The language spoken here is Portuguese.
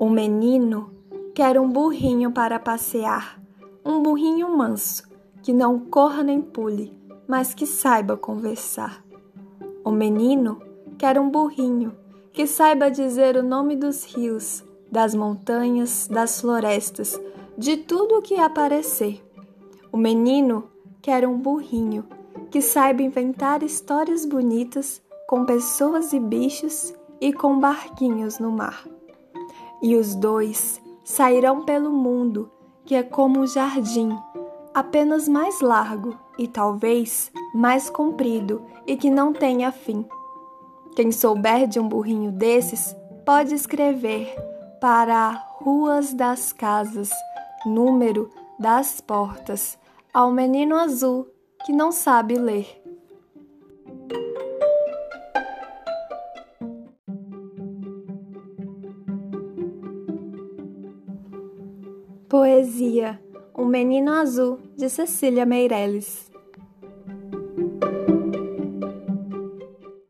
O menino quer um burrinho para passear, um burrinho manso, que não corra nem pule, mas que saiba conversar. O menino quer um burrinho que saiba dizer o nome dos rios, das montanhas, das florestas, de tudo o que aparecer. O menino quer um burrinho que saiba inventar histórias bonitas com pessoas e bichos e com barquinhos no mar. E os dois sairão pelo mundo, que é como um jardim, apenas mais largo e talvez mais comprido e que não tenha fim. Quem souber de um burrinho desses pode escrever para ruas das casas, número das portas, ao menino azul que não sabe ler. Poesia Um Menino Azul, de Cecília Meirelles.